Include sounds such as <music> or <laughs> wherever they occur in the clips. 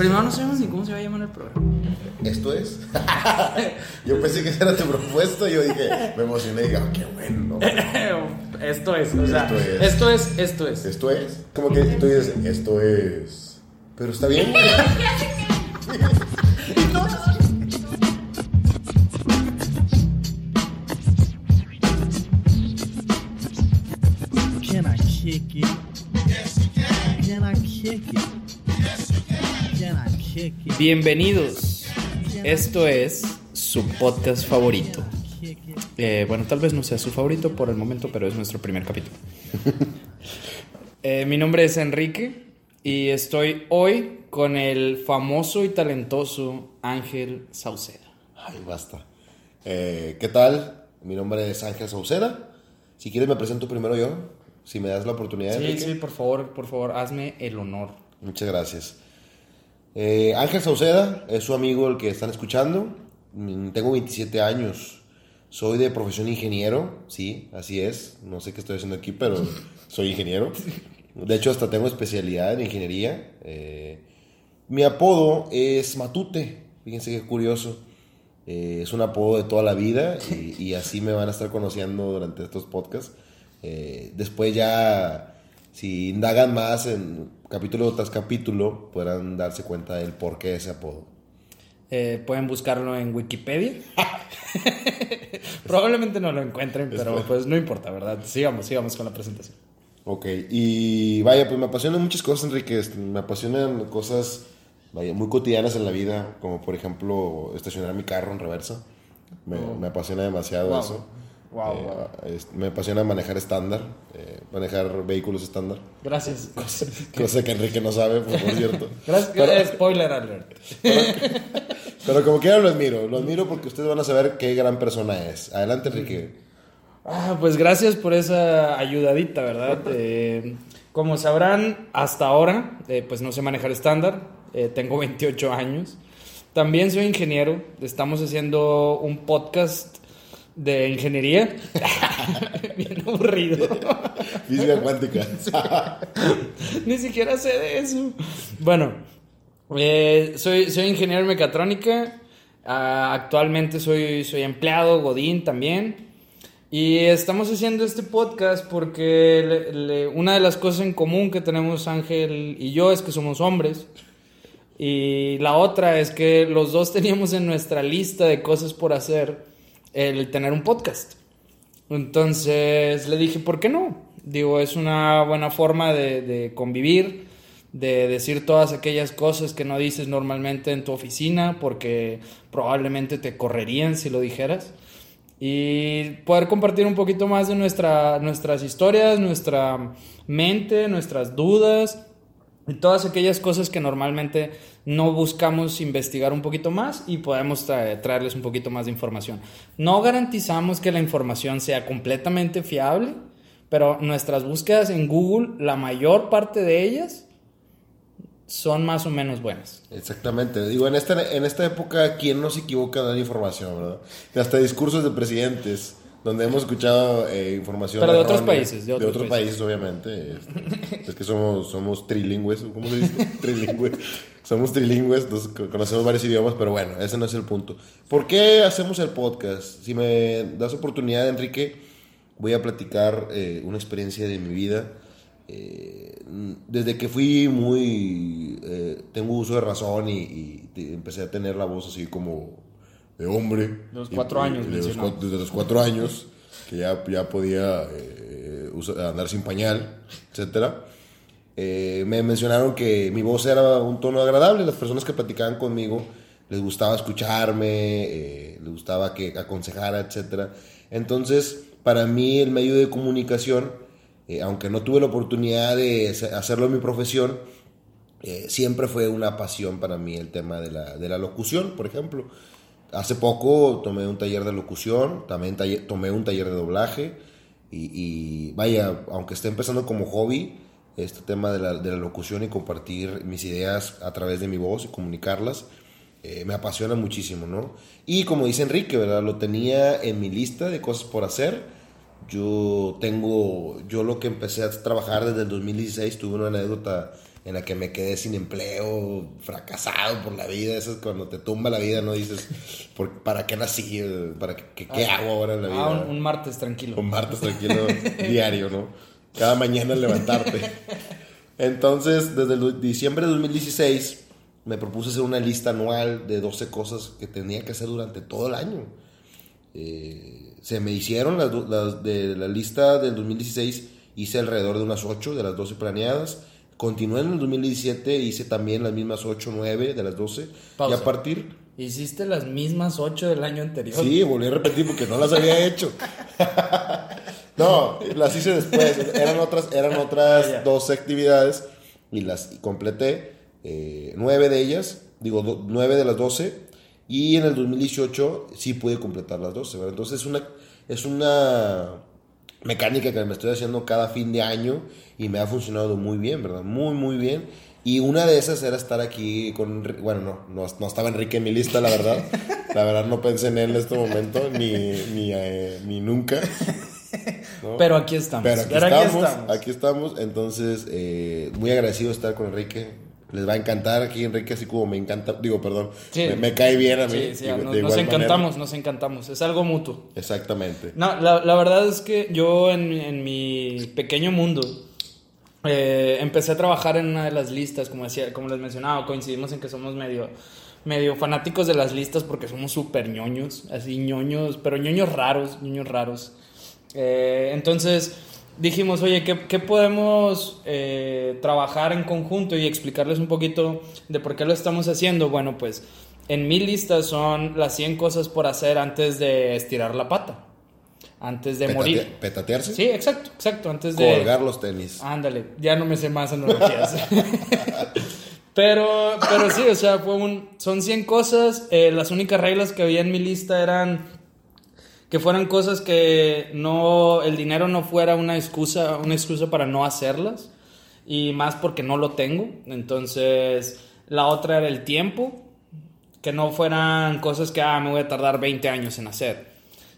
Primero no sabemos ni cómo se va a llamar el programa. Esto es. <laughs> yo pensé que esa era tu propuesta y yo dije, me emocioné y dije, oh, qué bueno. <laughs> esto es, o sea, Esto es. esto es, esto es. Esto es. Como que tú dices, esto es. Pero está bien. Can I kick it? Can I kick it? Can I kick it? Bienvenidos. Esto es su podcast favorito. Eh, bueno, tal vez no sea su favorito por el momento, pero es nuestro primer capítulo. <laughs> Eh, mi nombre es Enrique y estoy hoy con el famoso y talentoso Ángel Sauceda. Ay, basta. Eh, ¿Qué tal? Mi nombre es Ángel Sauceda. Si quieres me presento primero yo, si me das la oportunidad. Sí, sí, por favor, por favor, hazme el honor. Muchas gracias. Eh, Ángel Sauceda es su amigo el que están escuchando. Mm, tengo 27 años. Soy de profesión ingeniero, sí, así es. No sé qué estoy haciendo aquí, pero <laughs> soy ingeniero. De hecho, hasta tengo especialidad en ingeniería. Eh, mi apodo es Matute. Fíjense qué curioso. Eh, es un apodo de toda la vida y, así me van a estar conociendo durante estos podcasts. Eh, después ya, si indagan más en capítulo tras capítulo, podrán darse cuenta del por qué ese apodo. Eh, pueden buscarlo en Wikipedia. <laughs> <laughs> Probablemente no lo encuentren, pero pues no importa, ¿verdad? Sigamos, sigamos con la presentación. Ok, y vaya, pues me apasionan muchas cosas, Enrique. Me apasionan cosas vaya, muy cotidianas en la vida, como por ejemplo estacionar mi carro en reversa. Me, oh. me apasiona demasiado eso. Wow, eh, me apasiona manejar estándar, eh, manejar vehículos estándar. Gracias. <laughs> Cosa, que Enrique no sabe, por, cierto. <laughs> Gracias. Spoiler alert. Pero, como quiera lo admiro. Lo admiro porque ustedes van a saber qué gran persona es. Adelante, Enrique. Ah, pues gracias por esa ayudadita, ¿verdad? <laughs> Eh, como sabrán, hasta ahora, pues no sé manejar estándar. tengo 28 años. También soy ingeniero. Estamos haciendo un podcast de ingeniería. <laughs> Bien aburrido. Física cuántica. <laughs> Ni siquiera sé de eso. Bueno, eh, soy, soy ingeniero en mecatrónica. Ah, actualmente soy, soy empleado, Godín también. Y estamos haciendo este podcast porque una de las cosas en común que tenemos Ángel y yo es que somos hombres. Y la otra es que los dos <laughs> teníamos en nuestra lista de cosas por hacer el tener un podcast. Entonces le dije, ¿por qué no? Digo, es una buena forma de, convivir, de decir todas aquellas cosas que no dices normalmente en tu oficina, porque probablemente te correrían si lo dijeras. Y poder compartir un poquito más de nuestra, nuestras historias, nuestra mente, nuestras dudas y todas aquellas cosas que normalmente no buscamos investigar un poquito más y podemos traerles un poquito más de información. No garantizamos que la información sea completamente fiable, pero nuestras búsquedas en Google, la mayor parte de ellas son más o menos buenas. Exactamente. Digo, en esta, en esta época, ¿quién no se equivoca de la información, verdad? Hasta discursos de presidentes donde hemos escuchado eh, información. Pero de otros países. De, otros, países. obviamente. es que somos, somos trilingües, ¿cómo se dice? <laughs> trilingües. Somos trilingües, conocemos varios idiomas, pero bueno, ese no es el punto. ¿Por qué hacemos el podcast? Si me das oportunidad, Enrique, voy a platicar eh, una experiencia de mi vida. Eh, desde que fui muy... tengo uso de razón y empecé a tener la voz así como de hombre. De los cuatro años, desde los cuatro años, que ya, ya podía eh, andar sin pañal, etcétera. Eh, me mencionaron que mi voz era un tono agradable. Las personas que platicaban conmigo les gustaba escucharme, eh, les gustaba que aconsejara, etcétera. Entonces, para mí, el medio de comunicación, aunque no tuve la oportunidad de hacerlo en mi profesión, siempre fue una pasión para mí el tema de la, de la locución, por ejemplo. Hace poco tomé un taller de locución, también tomé un taller de doblaje y, vaya, aunque esté empezando como hobby, este tema de la, de la, locución y compartir mis ideas a través de mi voz y comunicarlas, eh, me apasiona muchísimo, ¿no? Y como dice Enrique, ¿verdad? Lo tenía en mi lista de cosas por hacer. Yo tengo, yo lo que empecé a trabajar desde el 2016, tuve una anécdota en la que me quedé sin empleo, fracasado por la vida. Eso es cuando te tumba la vida, ¿no? Dices, ¿por, ¿para qué nací? ¿Para qué, qué, Ah, hago ahora en la vida? Ah, un, un martes tranquilo. Un martes tranquilo <laughs> diario, ¿no? Cada mañana levantarte. Entonces, desde el diciembre de 2016, me propuse hacer una lista anual de 12 cosas que tenía que hacer durante todo el año. Eh, se me hicieron las de la lista del 2016, hice alrededor de unas 8 de las 12 planeadas. Continué en el 2017, hice también las mismas 8 9 de las 12. Pausa. Y a partir... Hiciste las mismas ocho del año anterior. Sí, volví a repetir porque no las había hecho. <laughs> no, las hice después. Eran otras, eran otras Ah, ya. 12 actividades y las completé. eh, nueve de ellas, digo, do- nueve de las 12. Y en el 2018 sí pude completar las 12. ¿verdad? Entonces es una, es una mecánica que me estoy haciendo cada fin de año y me ha funcionado muy bien, ¿verdad? Muy, muy bien. Y una de esas era estar aquí con... Bueno, no, no, no estaba Enrique en mi lista, la verdad. <laughs> La verdad no pensé en él en este momento, ni, ni, eh, ni nunca. ¿no? Pero aquí estamos. Pero aquí, Pero aquí estamos, estamos. aquí estamos. Entonces, eh, muy agradecido de estar con Enrique. Les va a encantar aquí Enrique, así como me encanta. Digo, perdón. Sí. Me, me cae bien a mí. Sí, sí, de- nos, encantamos, manera. nos encantamos. Es algo mutuo. Exactamente. No, la, la verdad es que yo en, en mi pequeño mundo eh, empecé a trabajar en una de las listas, como, decía, como les mencionaba, coincidimos en que somos medio, medio fanáticos de las listas porque somos súper ñoños, así ñoños, pero ñoños raros, ñoños raros. Eh, entonces dijimos, oye, ¿qué, qué podemos eh, trabajar en conjunto y explicarles un poquito de por qué lo estamos haciendo? Bueno, pues en mi lista son las 100 cosas por hacer antes de estirar la pata, antes de Petate- morir. ¿Petatearse? Sí, exacto, exacto, antes de... Colgar los tenis. Ándale, ya no me sé más analogías. <laughs> pero, pero sí, o sea, fue un, son 100 cosas. eh, las únicas reglas que había en mi lista eran que fueran cosas que no, el dinero no fuera una excusa, una excusa para no hacerlas. Y más porque no lo tengo. Entonces, la otra era el tiempo. Que no fueran cosas que, ah, me voy a tardar 20 años en hacer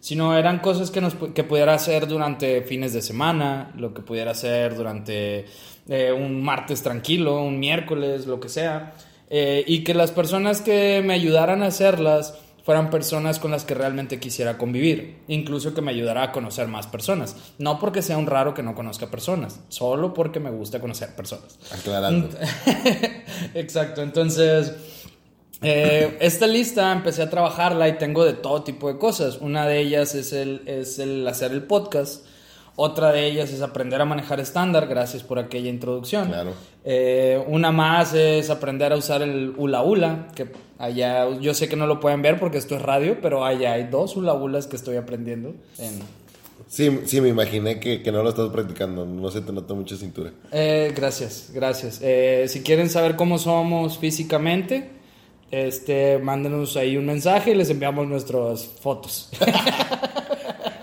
sino eran cosas que, nos, que pudiera hacer durante fines de semana, lo que pudiera hacer durante eh, un martes tranquilo, un miércoles, lo que sea, eh, y que las personas que me ayudaran a hacerlas fueran personas con las que realmente quisiera convivir, incluso que me ayudara a conocer más personas, no porque sea un raro que no conozca personas, solo porque me gusta conocer personas. Aclarando. <laughs> Exacto, entonces eh, esta lista empecé a trabajarla y tengo de todo tipo de cosas. Una de ellas es el, es el hacer el podcast. Otra de ellas es aprender a manejar estándar, gracias por aquella introducción. Claro. Eh, una más es aprender a usar el hula hula, que allá yo sé que no lo pueden ver porque esto es radio, pero allá hay dos hula hulas que estoy aprendiendo. en- Sí, sí, me imaginé que, que no lo estás practicando. No se te nota mucha cintura. Eh, gracias, gracias. Eh, si quieren saber cómo somos físicamente, este, mándenos ahí un mensaje y les enviamos nuestras fotos. <laughs>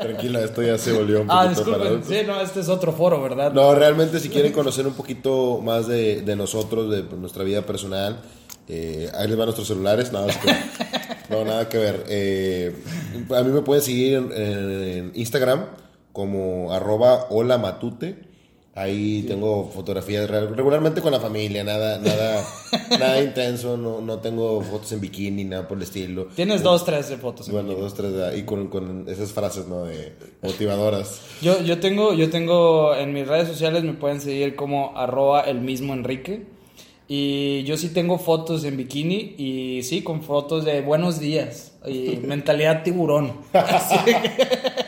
Tranquila, esto ya se volvió un ah, poquito para disculpen. Sí, no, este es otro foro, ¿verdad? No, realmente si quieren conocer un poquito más de, de nosotros, de nuestra vida personal, eh, ahí les van nuestros celulares, nada, más que- <laughs> no, nada que ver. Eh, a mí me pueden seguir en, en Instagram como arroba hola matute. Ahí tengo fotografías re- regularmente con la familia, nada, nada, <laughs> nada intenso, no, no tengo fotos en bikini, nada por el estilo. Tienes dos, tres de fotos. Bueno, dos, tres, y con, con esas frases, ¿no? De motivadoras. Yo, yo tengo, yo tengo en mis redes sociales me pueden seguir como arroba el mismo Enrique. Y yo sí tengo fotos en bikini y sí, con fotos de buenos días y <laughs> mentalidad tiburón. <laughs> Así que-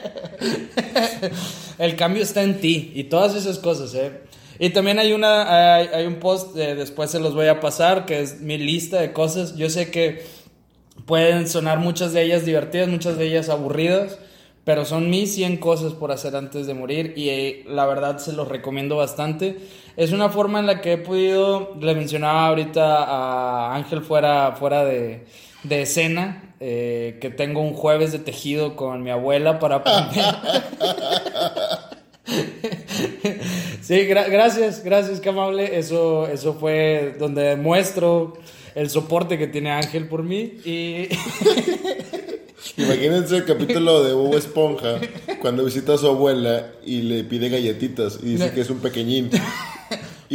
<laughs> El cambio está en ti y todas esas cosas, ¿eh? Y también hay una, hay, un post, eh, después se los voy a pasar, que es mi lista de cosas. Yo sé que pueden sonar muchas de ellas divertidas, muchas de ellas aburridas, pero son mis 100 cosas por hacer antes de morir y eh, la verdad se los recomiendo bastante. Es una forma en la que he podido, le mencionaba ahorita a Ángel fuera, fuera de, de escena, eh, que tengo un jueves de tejido con mi abuela para aprender. <laughs> sí, gra- gracias, gracias, qué amable. Eso, eso fue donde demuestro el soporte que tiene Ángel por mí y... <laughs> Imagínense el capítulo de Bob Esponja cuando visita a su abuela y le pide galletitas y dice que es un pequeñín.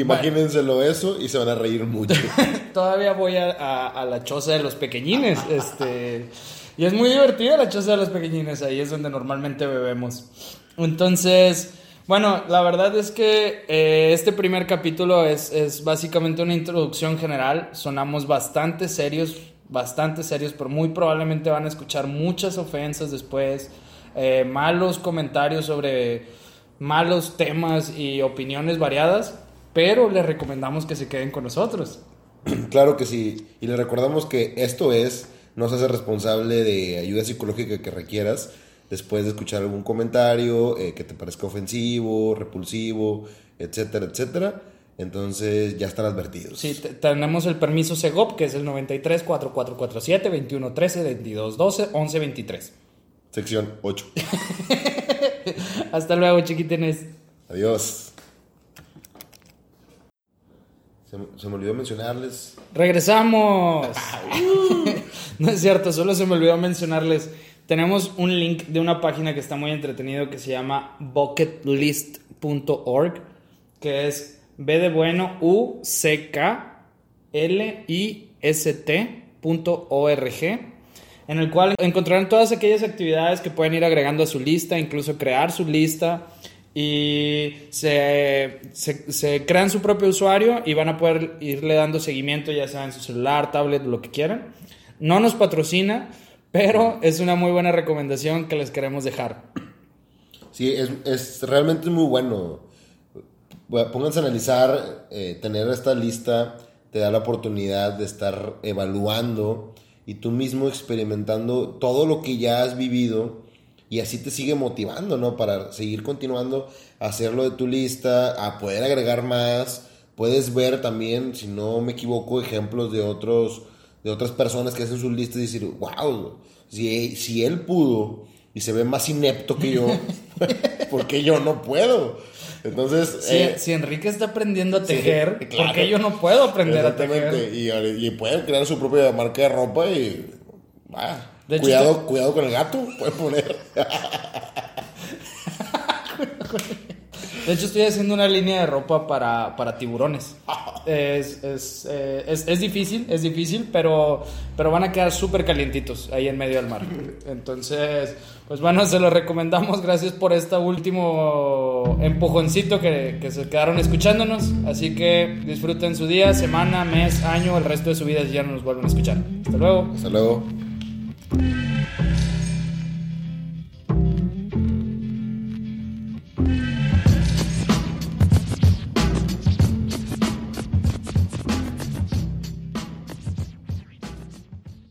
Imagínenselo eso y se van a reír mucho. <laughs> Todavía voy a, a- a la choza de los pequeñines. Este, y es muy divertida la choza de los pequeñines. Ahí es donde normalmente bebemos. Entonces, bueno, la verdad es que eh, este primer capítulo es, es básicamente una introducción general. Sonamos bastante serios, bastante serios, pero muy probablemente van a escuchar muchas ofensas después. eh, malos comentarios sobre malos temas y opiniones variadas. Pero les recomendamos que se queden con nosotros. <clears throat> Claro que sí. Y le recordamos que esto es, no se hace responsable de ayuda psicológica que requieras después de escuchar algún comentario eh, que te parezca ofensivo, repulsivo, etcétera, etcétera. Entonces ya están advertidos. Sí, te- tenemos el permiso SEGOP, que es el 93 4447 2113 2212 1123. Sección 8. <laughs> Hasta luego, chiquitines. Adiós. Se, me- se me olvidó mencionarles. Regresamos. <laughs> no es cierto, solo se me olvidó mencionarles. Tenemos un link de una página que está muy entretenido que se llama bucketlist.org, que es B de bueno U C K L I S T.org, en el cual encontrarán todas aquellas actividades que pueden ir agregando a su lista, incluso crear su lista y se, se, crean su propio usuario y van a poder irle dando seguimiento ya sea en su celular, tablet, lo que quieran. No nos patrocina, pero es una muy buena recomendación que les queremos dejar. Sí, es, es realmente muy bueno. Bueno, Pónganse a analizar, eh, tener esta lista te da la oportunidad de estar evaluando y tú mismo experimentando todo lo que ya has vivido y así te sigue motivando, ¿no? Para seguir continuando a hacerlo de tu lista, a poder agregar más. Puedes ver también, si no me equivoco, ejemplos de otros de otras personas que hacen sus listas y decir, wow, si, si él pudo y se ve más inepto que yo, <laughs> <laughs> ¿por qué yo no puedo? Entonces, Si, eh, si Enrique está aprendiendo a tejer, <laughs> ¿por claro. qué yo no puedo aprender a tejer? y, y pueden crear su propia marca de ropa y... ah, De hecho, cuidado, está- cuidado con el gato, pueden poner. De hecho, estoy haciendo una línea de ropa para, para tiburones. Es, es, eh, es- es difícil, es difícil, pero, pero van a quedar súper calientitos ahí en medio del mar. Entonces, pues bueno, se los recomendamos. Gracias por este último empujoncito que, que se quedaron escuchándonos. Así que disfruten su día, semana, mes, año, el resto de su vida si ya no nos vuelven a escuchar. Hasta luego. Hasta luego. Thank you.